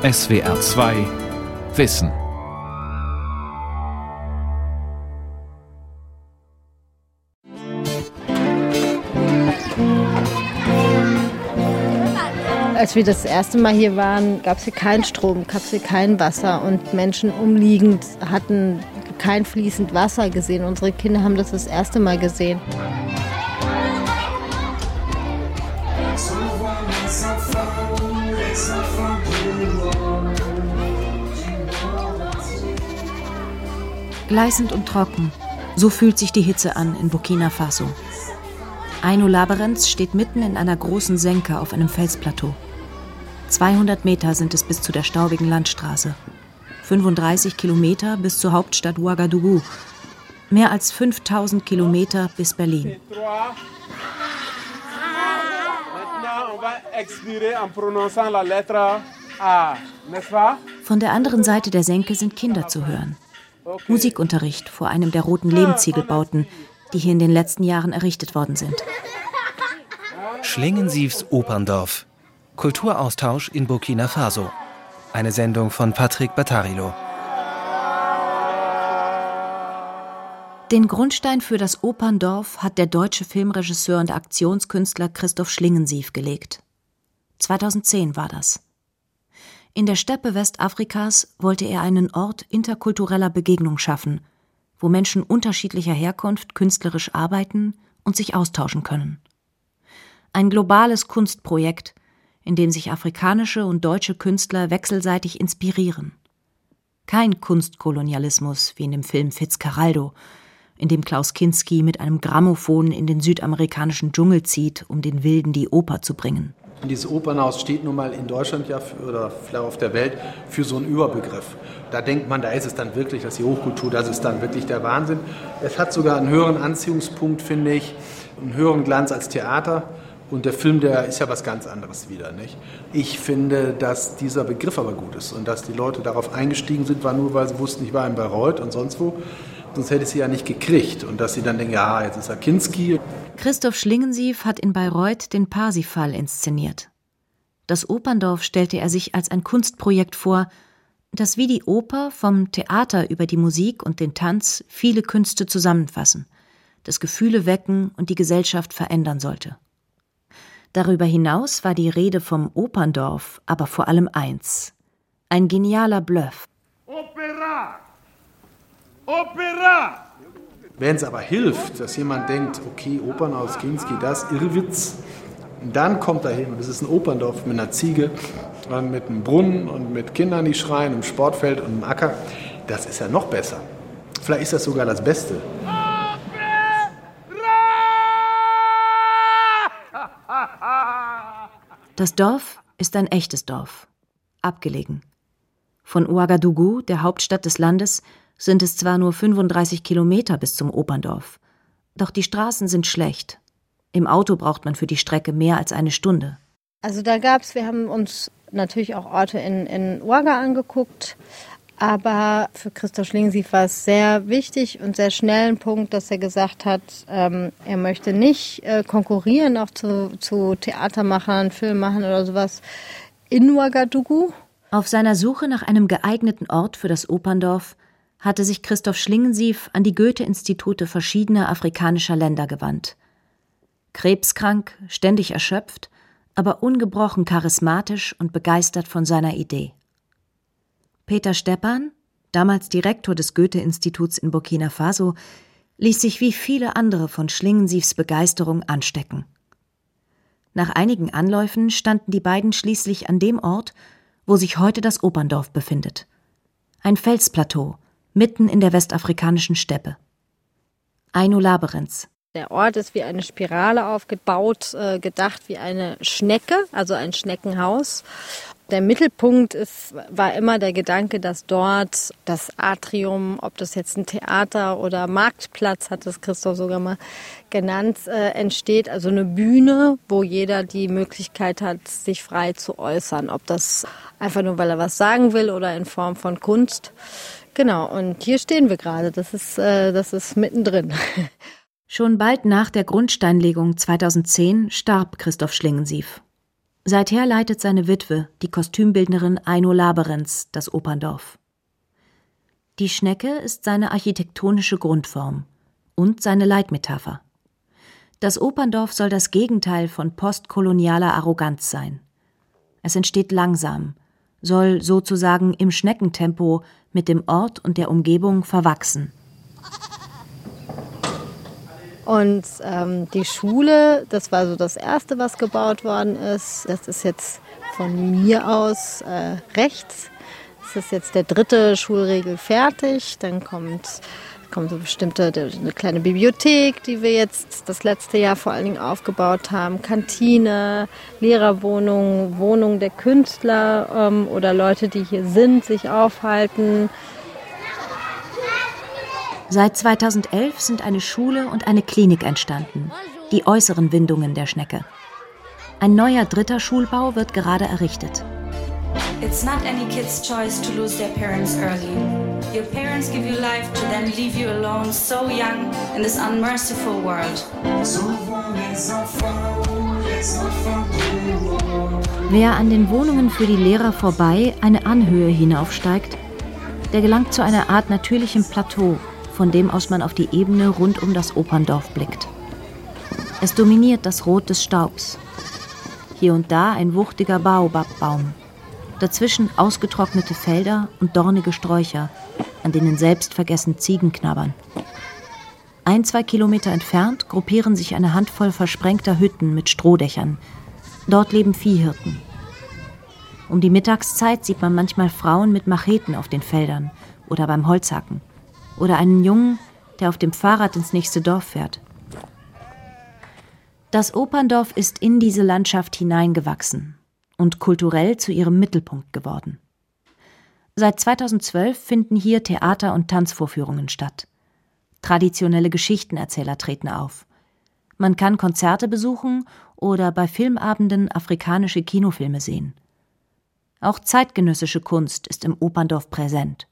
SWR 2 Wissen. Als wir das erste Mal hier waren, gab es hier keinen Strom, gab es hier kein Wasser und Menschen umliegend hatten kein fließend Wasser gesehen. Unsere Kinder haben das das erste Mal gesehen. Gleißend und trocken. So fühlt sich die Hitze an in Burkina Faso. Aino Laberenz steht mitten in einer großen Senke auf einem Felsplateau. 200 Meter sind es bis zu der staubigen Landstraße. 35 Kilometer bis zur Hauptstadt Ouagadougou. Mehr als 5000 Kilometer bis Berlin. Von der anderen Seite der Senke sind Kinder zu hören. Musikunterricht vor einem der roten Lehmziegelbauten, die hier in den letzten Jahren errichtet worden sind. Schlingensiefs Operndorf. Kulturaustausch in Burkina Faso. Eine Sendung von Patrick Battarilo. Den Grundstein für das Operndorf hat der deutsche Filmregisseur und Aktionskünstler Christoph Schlingensief gelegt. 2010 war das. In der Steppe Westafrikas wollte er einen Ort interkultureller Begegnung schaffen, wo Menschen unterschiedlicher Herkunft künstlerisch arbeiten und sich austauschen können. Ein globales Kunstprojekt, in dem sich afrikanische und deutsche Künstler wechselseitig inspirieren. Kein Kunstkolonialismus wie in dem Film Fitzcarraldo, in dem Klaus Kinski mit einem Grammophon in den südamerikanischen Dschungel zieht, um den Wilden die Oper zu bringen. Und dieses Opernhaus steht nun mal in Deutschland ja für, oder vielleicht auf der Welt für so einen Überbegriff. Da denkt man, da ist es dann wirklich, dass die Hochkultur, das ist dann wirklich der Wahnsinn. Es hat sogar einen höheren Anziehungspunkt, finde ich, einen höheren Glanz als Theater. Und der Film, der ist ja was ganz anderes wieder, nicht? Ich finde, dass dieser Begriff aber gut ist und dass die Leute darauf eingestiegen sind, war nur, weil sie wussten, ich war in Bayreuth und sonst wo. Sonst hätte ich sie ja nicht gekriegt. Und dass sie dann denken, ja, jetzt ist er Kinski. Christoph Schlingensief hat in Bayreuth den Parsifal inszeniert. Das Operndorf stellte er sich als ein Kunstprojekt vor, das wie die Oper vom Theater über die Musik und den Tanz viele Künste zusammenfassen, das Gefühle wecken und die Gesellschaft verändern sollte. Darüber hinaus war die Rede vom Operndorf aber vor allem eins: ein genialer Bluff. Opera! Opera! Wenn es aber hilft, dass jemand denkt, okay, Opernhaus Kinski, das Irrwitz, dann kommt er hin. Das ist ein Operndorf mit einer Ziege, mit einem Brunnen und mit Kindern, die schreien, einem Sportfeld und einem Acker. Das ist ja noch besser. Vielleicht ist das sogar das Beste. Das Dorf ist ein echtes Dorf, abgelegen. Von Ouagadougou, der Hauptstadt des Landes, sind es zwar nur 35 Kilometer bis zum Operndorf, doch die Straßen sind schlecht. Im Auto braucht man für die Strecke mehr als eine Stunde. Also da gab es, wir haben uns natürlich auch Orte in, in Ouaga angeguckt, aber für Christoph Schlingensief war es sehr wichtig und sehr schnell ein Punkt, dass er gesagt hat, ähm, er möchte nicht äh, konkurrieren auch zu, zu Theatermachern, Filmemachern oder sowas in Ouagadougou. Auf seiner Suche nach einem geeigneten Ort für das Operndorf hatte sich Christoph Schlingensief an die Goethe-Institute verschiedener afrikanischer Länder gewandt. Krebskrank, ständig erschöpft, aber ungebrochen charismatisch und begeistert von seiner Idee. Peter Steppan, damals Direktor des Goethe-Instituts in Burkina Faso, ließ sich wie viele andere von Schlingensiefs Begeisterung anstecken. Nach einigen Anläufen standen die beiden schließlich an dem Ort, wo sich heute das Operndorf befindet. Ein Felsplateau, mitten in der westafrikanischen Steppe. Aino Laberenz, der Ort ist wie eine Spirale aufgebaut, äh, gedacht wie eine Schnecke, also ein Schneckenhaus. Der Mittelpunkt ist, war immer der Gedanke, dass dort das Atrium, ob das jetzt ein Theater oder Marktplatz, hat das Christoph sogar mal genannt, äh, entsteht. Also eine Bühne, wo jeder die Möglichkeit hat, sich frei zu äußern. Ob das einfach nur, weil er was sagen will oder in Form von Kunst. Genau, und hier stehen wir gerade. Das ist, äh, das ist mittendrin. Schon bald nach der Grundsteinlegung 2010 starb Christoph Schlingensief. Seither leitet seine Witwe, die Kostümbildnerin Aino Laberenz, das Operndorf. Die Schnecke ist seine architektonische Grundform und seine Leitmetapher. Das Operndorf soll das Gegenteil von postkolonialer Arroganz sein. Es entsteht langsam, soll sozusagen im Schneckentempo mit dem Ort und der Umgebung verwachsen. Und ähm, die Schule, das war so das Erste, was gebaut worden ist. Das ist jetzt von mir aus äh, rechts. Das ist jetzt der dritte Schulregel fertig. Dann kommt kommt so bestimmte eine kleine Bibliothek, die wir jetzt das letzte Jahr vor allen Dingen aufgebaut haben, Kantine, Lehrerwohnung, Wohnung der Künstler ähm, oder Leute, die hier sind, sich aufhalten. Seit 2011 sind eine Schule und eine Klinik entstanden, die äußeren Windungen der Schnecke. Ein neuer dritter Schulbau wird gerade errichtet. It's not any kid's choice to lose their parents early. Your parents give you life to then leave you alone so young in this unmerciful world. Wer an den Wohnungen für die Lehrer vorbei eine Anhöhe hinaufsteigt, der gelangt zu einer Art natürlichem Plateau, von dem aus man auf die Ebene rund um das Operndorf blickt. Es dominiert das Rot des Staubs. Hier und da ein wuchtiger Baobabbaum. Dazwischen ausgetrocknete Felder und dornige Sträucher, an denen selbstvergessen Ziegen knabbern. Ein, zwei Kilometer entfernt gruppieren sich eine Handvoll versprengter Hütten mit Strohdächern. Dort leben Viehhirten. Um die Mittagszeit sieht man manchmal Frauen mit Macheten auf den Feldern oder beim Holzhacken oder einen Jungen, der auf dem Fahrrad ins nächste Dorf fährt. Das Operndorf ist in diese Landschaft hineingewachsen und kulturell zu ihrem Mittelpunkt geworden. Seit 2012 finden hier Theater- und Tanzvorführungen statt. Traditionelle Geschichtenerzähler treten auf. Man kann Konzerte besuchen oder bei Filmabenden afrikanische Kinofilme sehen. Auch zeitgenössische Kunst ist im Operndorf präsent.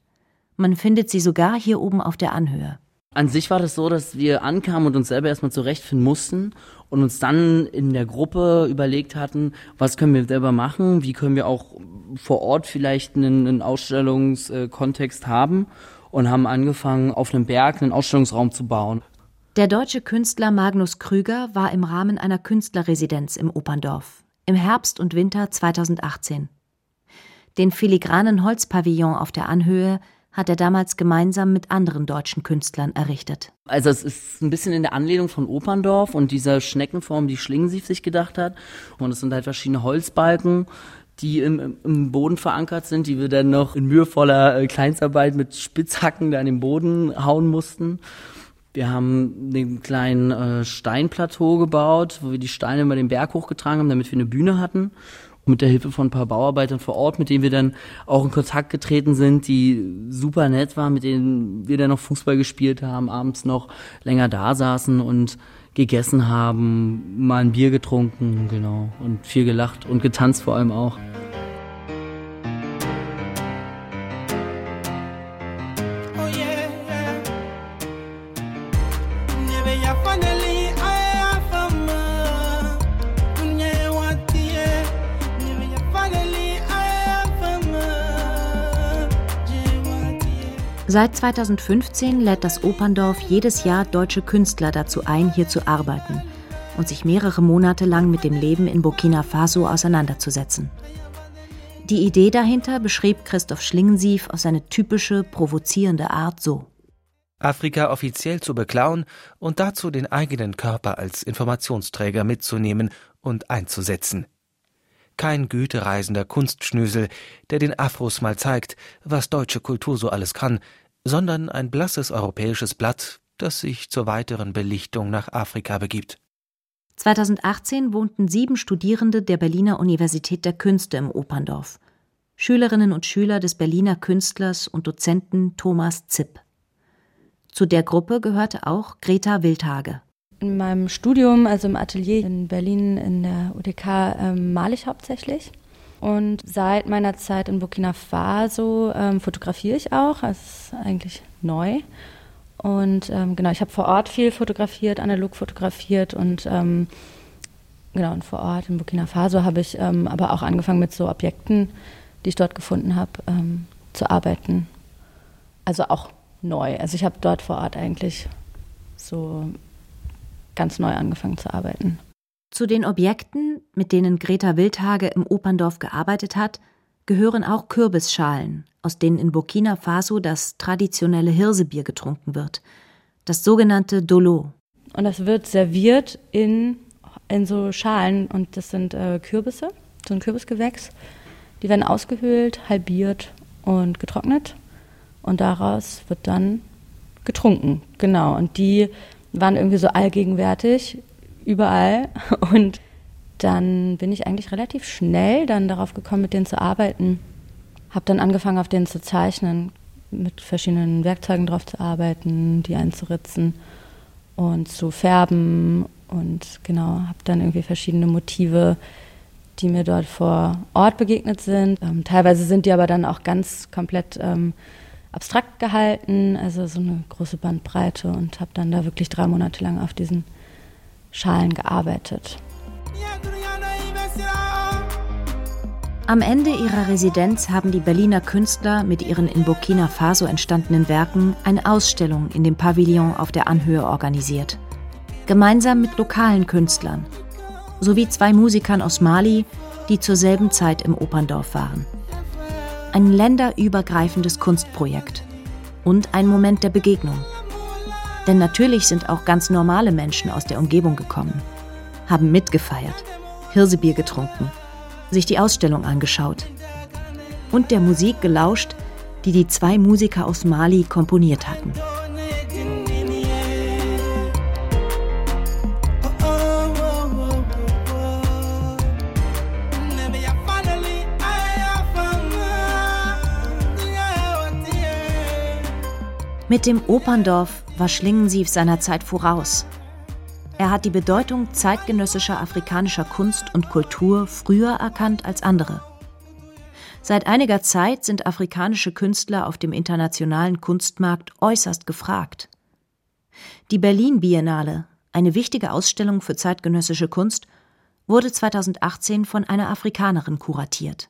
Man findet sie sogar hier oben auf der Anhöhe. An sich war das so, dass wir ankamen und uns selber erstmal zurechtfinden mussten und uns dann in der Gruppe überlegt hatten, was können wir selber machen, wie können wir auch vor Ort vielleicht einen, einen Ausstellungskontext haben und haben angefangen, auf einem Berg einen Ausstellungsraum zu bauen. Der deutsche Künstler Magnus Krüger war im Rahmen einer Künstlerresidenz im Operndorf im Herbst und Winter 2018. Den filigranen Holzpavillon auf der Anhöhe hat er damals gemeinsam mit anderen deutschen Künstlern errichtet. Also es ist ein bisschen in der Anlehnung von Operndorf und dieser Schneckenform, die Schlingensief sich gedacht hat. Und es sind halt verschiedene Holzbalken, die im, im Boden verankert sind, die wir dann noch in mühevoller äh, Kleinstarbeit mit Spitzhacken da in den Boden hauen mussten. Wir haben einen kleinen äh, Steinplateau gebaut, wo wir die Steine über den Berg hochgetragen haben, damit wir eine Bühne hatten mit der Hilfe von ein paar Bauarbeitern vor Ort, mit denen wir dann auch in Kontakt getreten sind, die super nett waren, mit denen wir dann noch Fußball gespielt haben, abends noch länger da saßen und gegessen haben, mal ein Bier getrunken, genau, und viel gelacht und getanzt vor allem auch. Seit 2015 lädt das Operndorf jedes Jahr deutsche Künstler dazu ein, hier zu arbeiten und sich mehrere Monate lang mit dem Leben in Burkina Faso auseinanderzusetzen. Die Idee dahinter beschrieb Christoph Schlingensief auf seine typische, provozierende Art so. Afrika offiziell zu beklauen und dazu den eigenen Körper als Informationsträger mitzunehmen und einzusetzen. Kein gütereisender Kunstschnösel, der den Afros mal zeigt, was deutsche Kultur so alles kann, sondern ein blasses europäisches Blatt, das sich zur weiteren Belichtung nach Afrika begibt. 2018 wohnten sieben Studierende der Berliner Universität der Künste im Operndorf. Schülerinnen und Schüler des Berliner Künstlers und Dozenten Thomas Zipp. Zu der Gruppe gehörte auch Greta Wildhage. In meinem Studium, also im Atelier in Berlin in der UDK, ähm, male ich hauptsächlich. Und seit meiner Zeit in Burkina Faso ähm, fotografiere ich auch. Das ist eigentlich neu. Und ähm, genau, ich habe vor Ort viel fotografiert, analog fotografiert und ähm, Genau, und vor Ort in Burkina Faso habe ich ähm, aber auch angefangen mit so Objekten, die ich dort gefunden habe, ähm, zu arbeiten. Also auch neu. Also ich habe dort vor Ort eigentlich so ganz neu angefangen zu arbeiten. Zu den Objekten, mit denen Greta Wildhage im Operndorf gearbeitet hat, gehören auch Kürbisschalen, aus denen in Burkina Faso das traditionelle Hirsebier getrunken wird, das sogenannte Dolo. Und das wird serviert in, in so Schalen und das sind äh, Kürbisse, so ein Kürbisgewächs. Die werden ausgehöhlt, halbiert und getrocknet und daraus wird dann getrunken. Genau. Und die waren irgendwie so allgegenwärtig, überall. Und dann bin ich eigentlich relativ schnell dann darauf gekommen, mit denen zu arbeiten. Habe dann angefangen, auf denen zu zeichnen, mit verschiedenen Werkzeugen drauf zu arbeiten, die einzuritzen und zu färben. Und genau, habe dann irgendwie verschiedene Motive, die mir dort vor Ort begegnet sind. Ähm, teilweise sind die aber dann auch ganz komplett ähm, abstrakt gehalten, also so eine große Bandbreite und habe dann da wirklich drei Monate lang auf diesen Schalen gearbeitet. Am Ende ihrer Residenz haben die Berliner Künstler mit ihren in Burkina Faso entstandenen Werken eine Ausstellung in dem Pavillon auf der Anhöhe organisiert. Gemeinsam mit lokalen Künstlern sowie zwei Musikern aus Mali, die zur selben Zeit im Operndorf waren ein länderübergreifendes Kunstprojekt und ein Moment der Begegnung. Denn natürlich sind auch ganz normale Menschen aus der Umgebung gekommen, haben mitgefeiert, Hirsebier getrunken, sich die Ausstellung angeschaut und der Musik gelauscht, die die zwei Musiker aus Mali komponiert hatten. Mit dem Operndorf war Schlingensief seiner Zeit voraus. Er hat die Bedeutung zeitgenössischer afrikanischer Kunst und Kultur früher erkannt als andere. Seit einiger Zeit sind afrikanische Künstler auf dem internationalen Kunstmarkt äußerst gefragt. Die Berlin Biennale, eine wichtige Ausstellung für zeitgenössische Kunst, wurde 2018 von einer Afrikanerin kuratiert.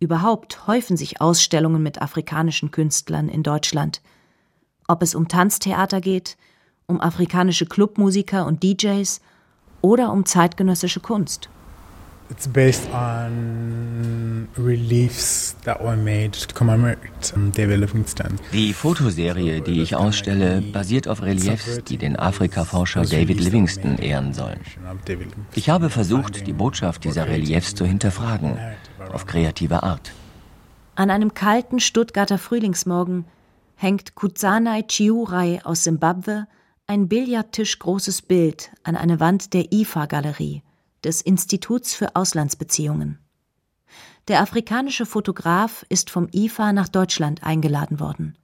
Überhaupt häufen sich Ausstellungen mit afrikanischen Künstlern in Deutschland – ob es um Tanztheater geht, um afrikanische Clubmusiker und DJs oder um zeitgenössische Kunst. It's based on reliefs that were made to commemorate David Livingstone. Die Fotoserie, die ich ausstelle, basiert auf Reliefs, die den Afrikaforscher David Livingstone ehren sollen. Ich habe versucht, die Botschaft dieser Reliefs zu hinterfragen, auf kreative Art. An einem kalten Stuttgarter Frühlingsmorgen hängt Kusanai Chiurai aus Simbabwe ein billardtischgroßes Bild an eine Wand der IFA-Galerie, des Instituts für Auslandsbeziehungen. Der afrikanische Fotograf ist vom IFA nach Deutschland eingeladen worden.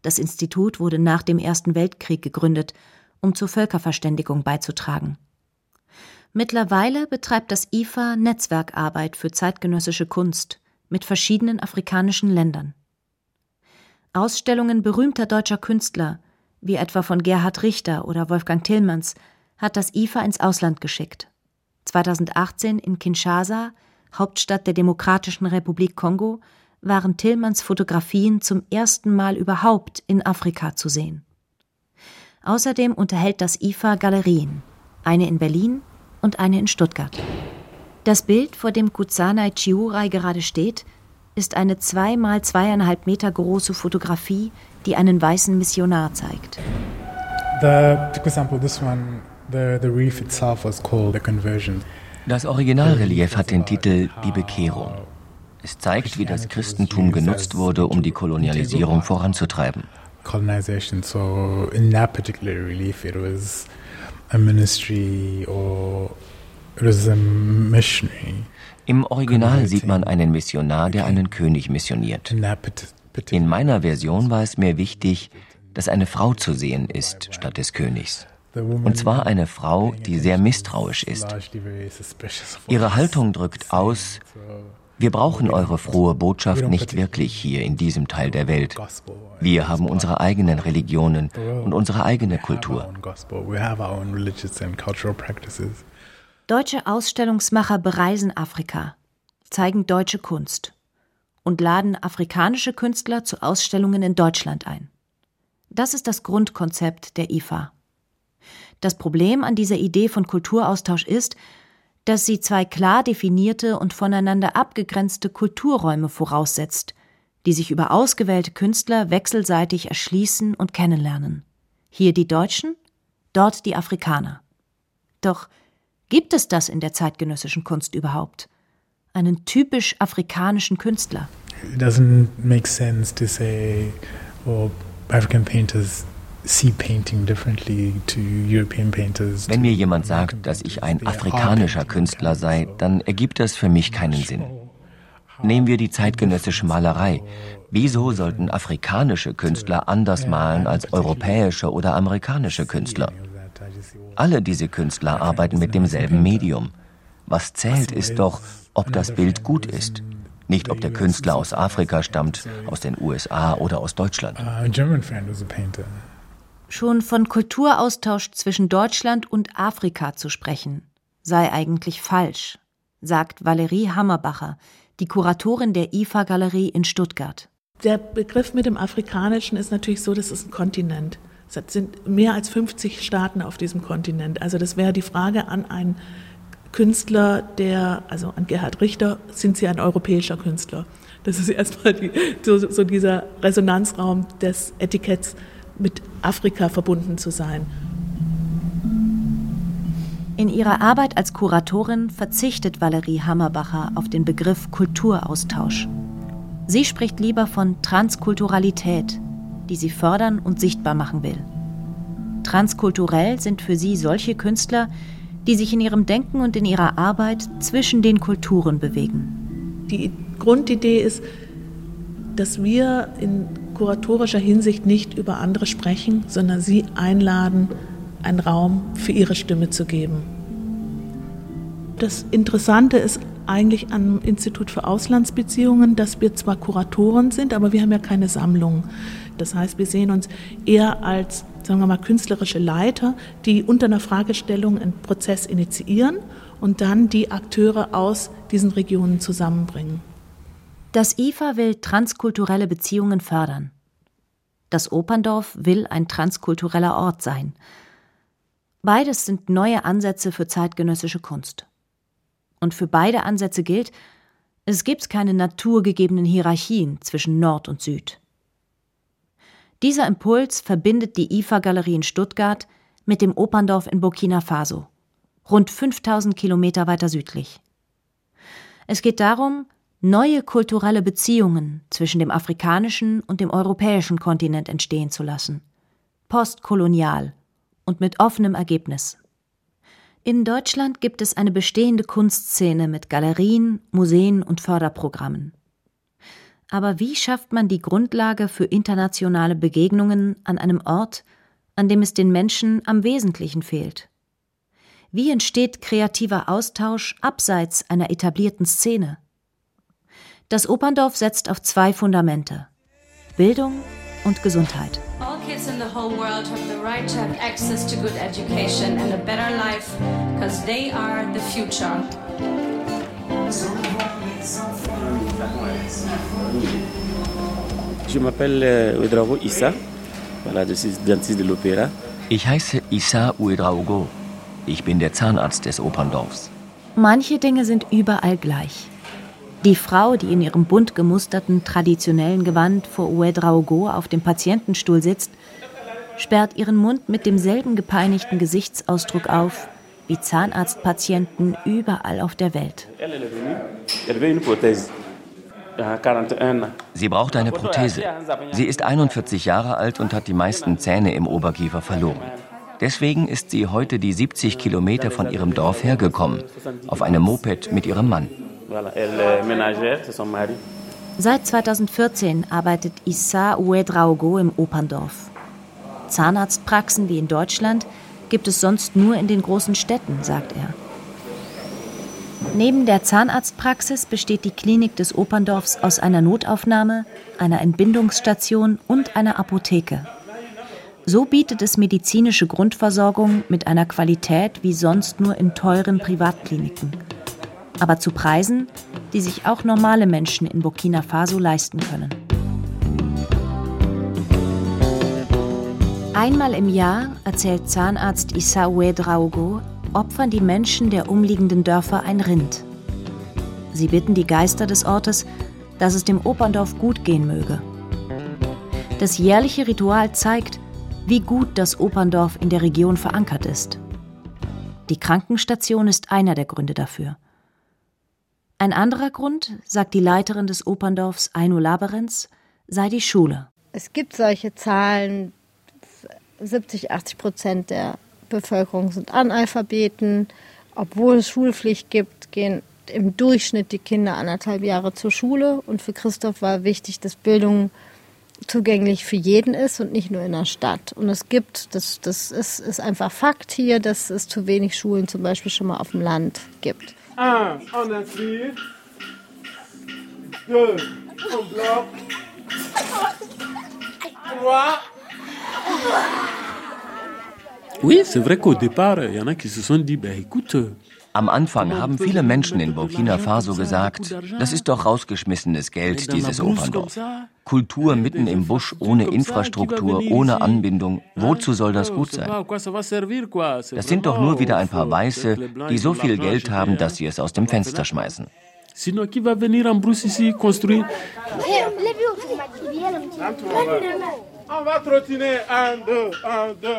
Das Institut wurde nach dem Ersten Weltkrieg gegründet, um zur Völkerverständigung beizutragen. Mittlerweile betreibt das IFA Netzwerkarbeit für zeitgenössische Kunst mit verschiedenen afrikanischen Ländern. Ausstellungen berühmter deutscher Künstler, wie etwa von Gerhard Richter oder Wolfgang Tillmanns, hat das IFA ins Ausland geschickt. 2018 in Kinshasa, Hauptstadt der Demokratischen Republik Kongo, waren Tillmanns Fotografien zum ersten Mal überhaupt in Afrika zu sehen. Außerdem unterhält das IFA Galerien, eine in Berlin und eine in Stuttgart. Das Bild, vor dem Kusanai Chiurai gerade steht, ist eine zwei mal zweieinhalb Meter große Fotografie, die einen weißen Missionar zeigt. Das Originalrelief hat den Titel Die Bekehrung. Es zeigt, wie das Christentum genutzt wurde, um die Kolonialisierung voranzutreiben. So in that particular relief, it was a ministry or it was a missionary. Im Original sieht man einen Missionar, der einen König missioniert. In meiner Version war es mir wichtig, dass eine Frau zu sehen ist statt des Königs. Und zwar eine Frau, die sehr misstrauisch ist. Ihre Haltung drückt aus, wir brauchen eure frohe Botschaft nicht wirklich hier in diesem Teil der Welt. Wir haben unsere eigenen Religionen und unsere eigene Kultur. Deutsche Ausstellungsmacher bereisen Afrika, zeigen deutsche Kunst und laden afrikanische Künstler zu Ausstellungen in Deutschland ein. Das ist das Grundkonzept der IFA. Das Problem an dieser Idee von Kulturaustausch ist, dass sie zwei klar definierte und voneinander abgegrenzte Kulturräume voraussetzt, die sich über ausgewählte Künstler wechselseitig erschließen und kennenlernen. Hier die Deutschen, dort die Afrikaner. Doch gibt es das in der zeitgenössischen Kunst überhaupt? Einen typisch afrikanischen Künstler? It doesn't make sense to say, well, African painters wenn mir jemand sagt, dass ich ein afrikanischer Künstler sei, dann ergibt das für mich keinen Sinn. Nehmen wir die zeitgenössische Malerei. Wieso sollten afrikanische Künstler anders malen als europäische oder amerikanische Künstler? Alle diese Künstler arbeiten mit demselben Medium. Was zählt, ist doch, ob das Bild gut ist. Nicht, ob der Künstler aus Afrika stammt, aus den USA oder aus Deutschland. Schon von Kulturaustausch zwischen Deutschland und Afrika zu sprechen, sei eigentlich falsch, sagt Valerie Hammerbacher, die Kuratorin der IFA-Galerie in Stuttgart. Der Begriff mit dem Afrikanischen ist natürlich so, das ist ein Kontinent. Es sind mehr als 50 Staaten auf diesem Kontinent. Also das wäre die Frage an einen Künstler, der, also an Gerhard Richter, sind Sie ein europäischer Künstler? Das ist erstmal die, so, so dieser Resonanzraum des Etiketts mit Afrika verbunden zu sein. In ihrer Arbeit als Kuratorin verzichtet Valerie Hammerbacher auf den Begriff Kulturaustausch. Sie spricht lieber von Transkulturalität, die sie fördern und sichtbar machen will. Transkulturell sind für sie solche Künstler, die sich in ihrem Denken und in ihrer Arbeit zwischen den Kulturen bewegen. Die Grundidee ist, dass wir in kuratorischer Hinsicht nicht über andere sprechen, sondern sie einladen, einen Raum für ihre Stimme zu geben. Das Interessante ist eigentlich am Institut für Auslandsbeziehungen, dass wir zwar Kuratoren sind, aber wir haben ja keine Sammlung. Das heißt, wir sehen uns eher als, sagen wir mal, künstlerische Leiter, die unter einer Fragestellung einen Prozess initiieren und dann die Akteure aus diesen Regionen zusammenbringen. Das IFA will transkulturelle Beziehungen fördern. Das Operndorf will ein transkultureller Ort sein. Beides sind neue Ansätze für zeitgenössische Kunst. Und für beide Ansätze gilt, es gibt keine naturgegebenen Hierarchien zwischen Nord und Süd. Dieser Impuls verbindet die IFA-Galerie in Stuttgart mit dem Operndorf in Burkina Faso, rund 5000 Kilometer weiter südlich. Es geht darum, neue kulturelle Beziehungen zwischen dem afrikanischen und dem europäischen Kontinent entstehen zu lassen. Postkolonial und mit offenem Ergebnis. In Deutschland gibt es eine bestehende Kunstszene mit Galerien, Museen und Förderprogrammen. Aber wie schafft man die Grundlage für internationale Begegnungen an einem Ort, an dem es den Menschen am Wesentlichen fehlt? Wie entsteht kreativer Austausch abseits einer etablierten Szene? Das Operndorf setzt auf zwei Fundamente: Bildung und Gesundheit. All kids in the whole world have the right to have access to good education and a better life, because they are the future. Je m'appelle Ouedraogo euh, Issa. Voilà, je suis dentiste de l'Opéra. Ich heiße Issa Uedraogo. Ich bin der Zahnarzt des Operndorfs. Manche Dinge sind überall gleich. Die Frau, die in ihrem bunt gemusterten traditionellen Gewand vor Ouedraogo auf dem Patientenstuhl sitzt, sperrt ihren Mund mit demselben gepeinigten Gesichtsausdruck auf wie Zahnarztpatienten überall auf der Welt. Sie braucht eine Prothese. Sie ist 41 Jahre alt und hat die meisten Zähne im Oberkiefer verloren. Deswegen ist sie heute die 70 Kilometer von ihrem Dorf hergekommen, auf einem Moped mit ihrem Mann. Seit 2014 arbeitet Issa Ouedraogo im Operndorf. Zahnarztpraxen wie in Deutschland gibt es sonst nur in den großen Städten, sagt er. Neben der Zahnarztpraxis besteht die Klinik des Operndorfs aus einer Notaufnahme, einer Entbindungsstation und einer Apotheke. So bietet es medizinische Grundversorgung mit einer Qualität wie sonst nur in teuren Privatkliniken. Aber zu Preisen, die sich auch normale Menschen in Burkina Faso leisten können. Einmal im Jahr, erzählt Zahnarzt Issa Ouedraogo, opfern die Menschen der umliegenden Dörfer ein Rind. Sie bitten die Geister des Ortes, dass es dem Operndorf gut gehen möge. Das jährliche Ritual zeigt, wie gut das Operndorf in der Region verankert ist. Die Krankenstation ist einer der Gründe dafür. Ein anderer Grund, sagt die Leiterin des Operndorfs Aino Laberenz, sei die Schule. Es gibt solche Zahlen, 70, 80 Prozent der Bevölkerung sind Analphabeten. Obwohl es Schulpflicht gibt, gehen im Durchschnitt die Kinder anderthalb Jahre zur Schule. Und für Christoph war wichtig, dass Bildung zugänglich für jeden ist und nicht nur in der Stadt. Und es gibt, das, das ist, ist einfach Fakt hier, dass es zu wenig Schulen zum Beispiel schon mal auf dem Land gibt. Un, on inscrit. Deux, on bloc. Trois. Oui, c'est vrai qu'au départ, il y en a qui se sont dit, ben écoute, am Anfang haben viele Menschen in Burkina Faso gesagt, das ist doch rausgeschmissenes Geld, dieses Operndorf. Kultur mitten im Busch, ohne Infrastruktur, ohne Anbindung, wozu soll das gut sein? Das sind doch nur wieder ein paar Weiße, die so viel Geld haben, dass sie es aus dem Fenster schmeißen. Sinon, qui va venir en brousse ici construire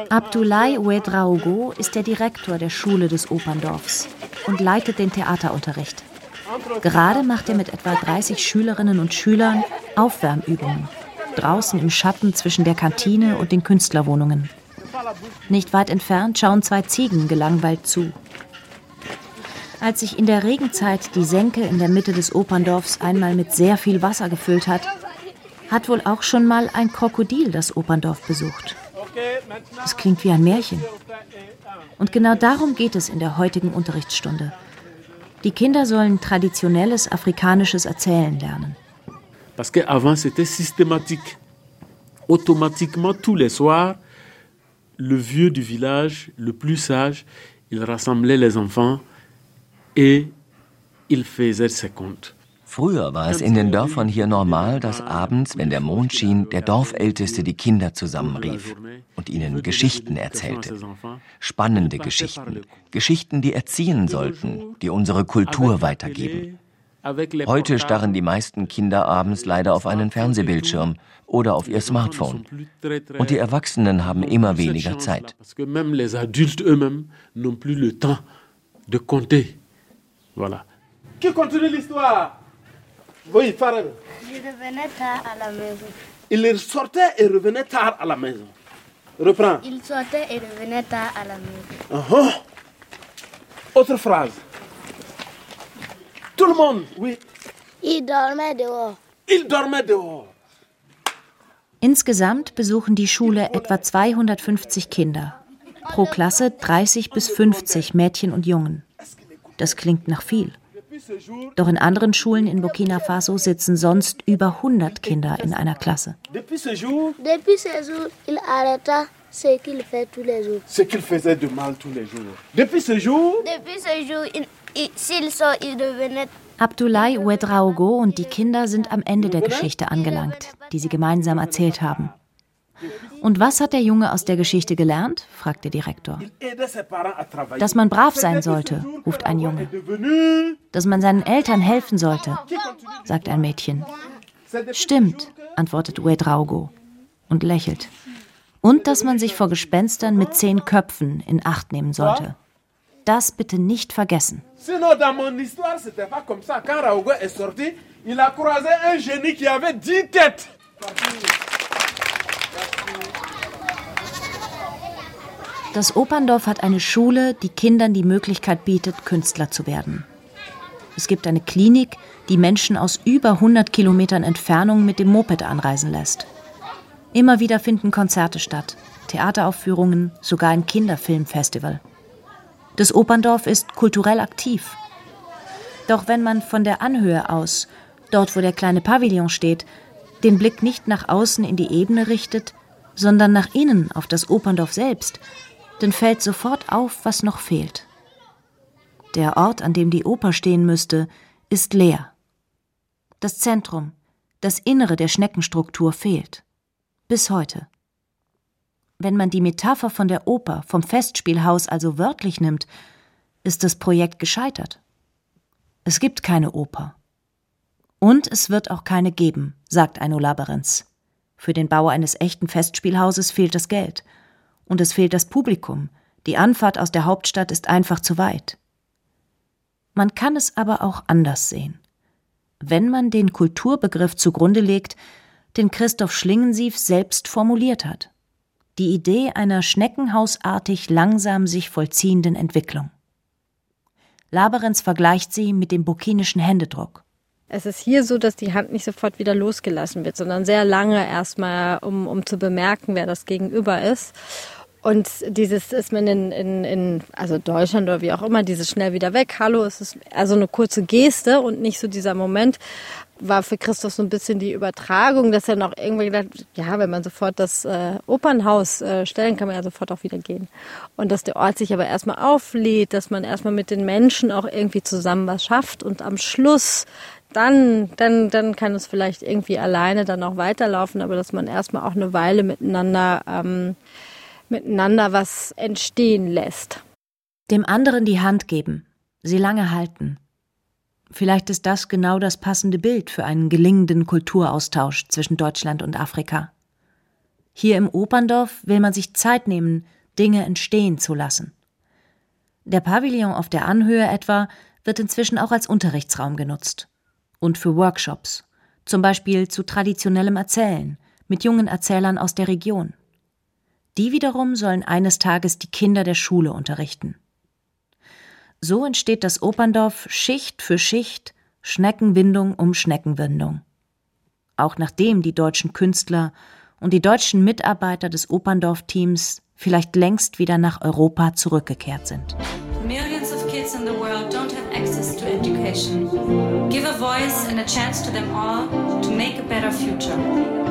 Abdoulaye Ouedraogo ist der Direktor der Schule des Operndorfs und leitet den Theaterunterricht. Gerade macht er mit etwa 30 Schülerinnen und Schülern Aufwärmübungen, draußen im Schatten zwischen der Kantine und den Künstlerwohnungen. Nicht weit entfernt schauen zwei Ziegen gelangweilt zu. Als sich in der Regenzeit die Senke in der Mitte des Operndorfs einmal mit sehr viel Wasser gefüllt hat, hat wohl auch schon mal ein Krokodil das Operndorf besucht. Das klingt wie ein Märchen. Und genau darum geht es in der heutigen Unterrichtsstunde. Die Kinder sollen traditionelles afrikanisches Erzählen lernen. Parce qu'avant c'était systématique. Automatiquement tous les soirs, le vieux du village, le plus sage, il rassemblait les enfants et il faisait ses contes. Früher war es in den Dörfern hier normal, dass abends, wenn der Mond schien, der Dorfälteste die Kinder zusammenrief und ihnen Geschichten erzählte. Spannende Geschichten. Geschichten, die erziehen sollten, die unsere Kultur weitergeben. Heute starren die meisten Kinder abends leider auf einen Fernsehbildschirm oder auf ihr Smartphone. Und die Erwachsenen haben immer weniger Zeit. Voilà. Qui continue l'histoire Oui, Farel. Je revenais tard à la maison. Il sortait et revenait tard à la maison. Reprends. Il sortait et revenait tard à la maison. Uh -huh. Autre phrase. Tout le monde, oui. Il dormait dehors. Il dormait dehors. Insgesamt besuchen die Schule etwa 250 Kinder. Pro Klasse 30 bis 50 Mädchen und Jungen. Das klingt nach viel. Doch in anderen Schulen in Burkina Faso sitzen sonst über 100 Kinder in einer Klasse. Abdoulaye Ouedraogo und die Kinder sind am Ende der Geschichte angelangt, die sie gemeinsam erzählt haben. Und was hat der Junge aus der Geschichte gelernt? fragt der Direktor. Dass man brav sein sollte, ruft ein Junge. Dass man seinen Eltern helfen sollte, sagt ein Mädchen. Stimmt, antwortet Uedraugo und lächelt. Und dass man sich vor Gespenstern mit zehn Köpfen in Acht nehmen sollte. Das bitte nicht vergessen. Sinon, dans mon histoire, c'était pas comme ça. Quand Raogo est sorti, il a croisé un génie qui avait. Das Operndorf hat eine Schule, die Kindern die Möglichkeit bietet, Künstler zu werden. Es gibt eine Klinik, die Menschen aus über 100 Kilometern Entfernung mit dem Moped anreisen lässt. Immer wieder finden Konzerte statt, Theateraufführungen, sogar ein Kinderfilmfestival. Das Operndorf ist kulturell aktiv. Doch wenn man von der Anhöhe aus, dort wo der kleine Pavillon steht, den Blick nicht nach außen in die Ebene richtet, sondern nach innen auf das Operndorf selbst, dann fällt sofort auf, was noch fehlt. Der Ort, an dem die Oper stehen müsste, ist leer. Das Zentrum, das Innere der Schneckenstruktur fehlt. Bis heute. Wenn man die Metapher von der Oper, vom Festspielhaus also wörtlich nimmt, ist das Projekt gescheitert. Es gibt keine Oper. Und es wird auch keine geben, sagt Eino Laberenz. Für den Bau eines echten Festspielhauses fehlt das Geld. Und es fehlt das Publikum. Die Anfahrt aus der Hauptstadt ist einfach zu weit. Man kann es aber auch anders sehen. Wenn man den Kulturbegriff zugrunde legt, den Christoph Schlingensief selbst formuliert hat. Die Idee einer schneckenhausartig langsam sich vollziehenden Entwicklung. Laberenz vergleicht sie mit dem burkinischen Händedruck. Es ist hier so, dass die Hand nicht sofort wieder losgelassen wird, sondern sehr lange erstmal, um, um zu bemerken, wer das Gegenüber ist. Und dieses ist man in, in, in, also Deutschland oder wie auch immer, dieses schnell wieder weg, hallo, es ist also eine kurze Geste und nicht so dieser Moment, war für Christoph so ein bisschen die Übertragung, dass er noch irgendwie gedacht, ja, wenn man sofort das äh, Opernhaus äh, stellen, kann man ja sofort auch wieder gehen. Und dass der Ort sich aber erstmal auflädt, dass man erstmal mit den Menschen auch irgendwie zusammen was schafft und am Schluss dann, dann, dann kann es vielleicht irgendwie alleine dann auch weiterlaufen, aber dass man erstmal auch eine Weile miteinander, ähm, miteinander was entstehen lässt. Dem anderen die Hand geben, sie lange halten, Vielleicht ist das genau das passende Bild für einen gelingenden Kulturaustausch zwischen Deutschland und Afrika. Hier im Operndorf will man sich Zeit nehmen, Dinge entstehen zu lassen. Der Pavillon auf der Anhöhe etwa wird inzwischen auch als Unterrichtsraum genutzt. Und für Workshops, zum Beispiel zu traditionellem Erzählen, mit jungen Erzählern aus der Region. Die wiederum sollen eines Tages die Kinder der Schule unterrichten. So entsteht das Operndorf Schicht für Schicht, Schneckenwindung um Schneckenwindung. Auch nachdem die deutschen Künstler und die deutschen Mitarbeiter des Operndorf-Teams vielleicht längst wieder nach Europa zurückgekehrt sind. Millions of kids in the world access to education. Give a voice and a chance to them all to make a better future.